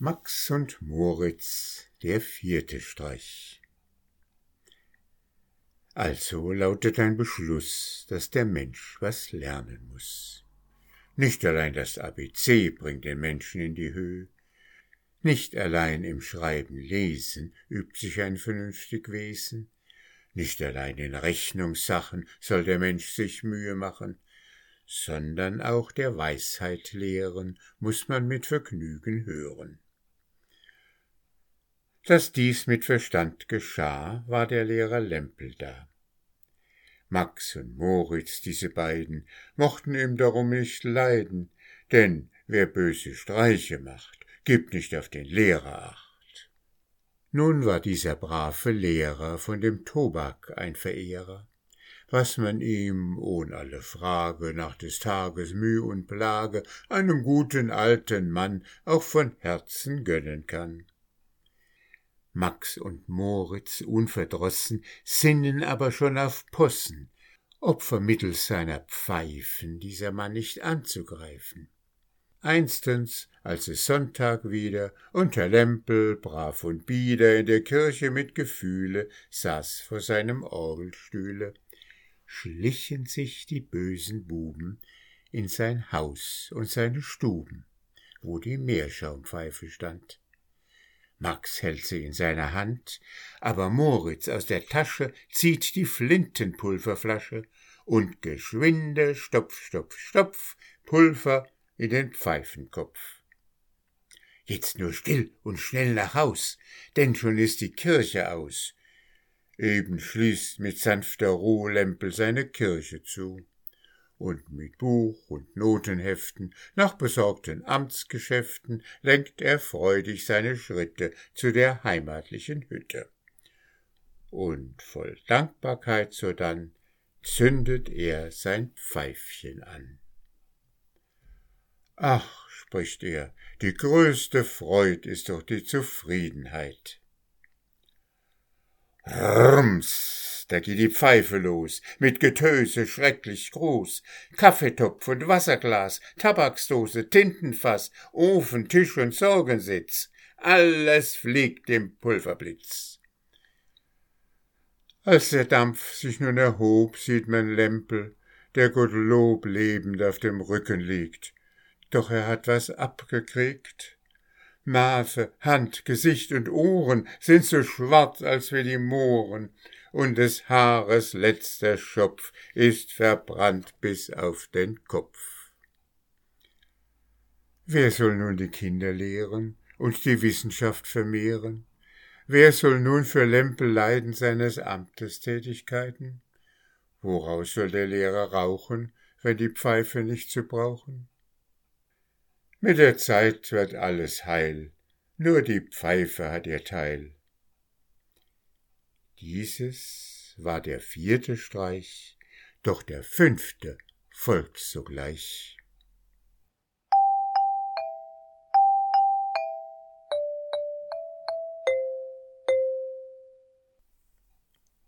Max und Moritz, der vierte Streich. Also lautet ein Beschluss, dass der Mensch was lernen muss. Nicht allein das ABC bringt den Menschen in die Höhe, nicht allein im Schreiben Lesen übt sich ein vernünftig Wesen, nicht allein in Rechnungssachen soll der Mensch sich Mühe machen, sondern auch der Weisheit lehren muss man mit Vergnügen hören. Dass dies mit Verstand geschah, war der Lehrer Lempel da. Max und Moritz, diese beiden, mochten ihm darum nicht leiden, denn wer böse Streiche macht, gibt nicht auf den Lehrer acht. Nun war dieser brave Lehrer von dem Tobak ein Verehrer, was man ihm, ohn alle Frage, nach des Tages Müh und Plage, einem guten alten Mann auch von Herzen gönnen kann. Max und Moritz unverdrossen sinnen aber schon auf Possen, ob vermittels seiner Pfeifen dieser Mann nicht anzugreifen. Einstens, als es Sonntag wieder und Herr Lempel, brav und bieder, in der Kirche mit Gefühle saß vor seinem Orgelstühle, schlichen sich die bösen Buben in sein Haus und seine Stuben, wo die Meerschaumpfeife stand. Max hält sie in seiner Hand, aber Moritz aus der Tasche zieht die Flintenpulverflasche und geschwinde Stopf, Stopf, Stopf Pulver in den Pfeifenkopf. Jetzt nur still und schnell nach Haus, denn schon ist die Kirche aus. Eben schließt mit sanfter Ruhe Lempel seine Kirche zu und mit Buch und Notenheften nach besorgten Amtsgeschäften lenkt er freudig seine Schritte zu der heimatlichen Hütte. Und voll Dankbarkeit sodann zündet er sein Pfeifchen an. Ach, spricht er, die größte Freud ist doch die Zufriedenheit. Rms, da geht die Pfeife los, mit Getöse schrecklich groß, Kaffeetopf und Wasserglas, Tabaksdose, Tintenfass, Ofen, Tisch und Sorgensitz, alles fliegt im Pulverblitz. Als der Dampf sich nun erhob, sieht man Lempel, der Gottlob lebend auf dem Rücken liegt, doch er hat was abgekriegt. Nase, Hand, Gesicht und Ohren sind so schwarz als wie die Mohren, und des Haares letzter Schopf ist verbrannt bis auf den Kopf. Wer soll nun die Kinder lehren und die Wissenschaft vermehren? Wer soll nun für Lempel leiden seines Amtes Tätigkeiten? Woraus soll der Lehrer rauchen, wenn die Pfeife nicht zu brauchen? Mit der Zeit wird alles heil, nur die Pfeife hat ihr Teil. Dieses war der vierte Streich, doch der fünfte folgt sogleich.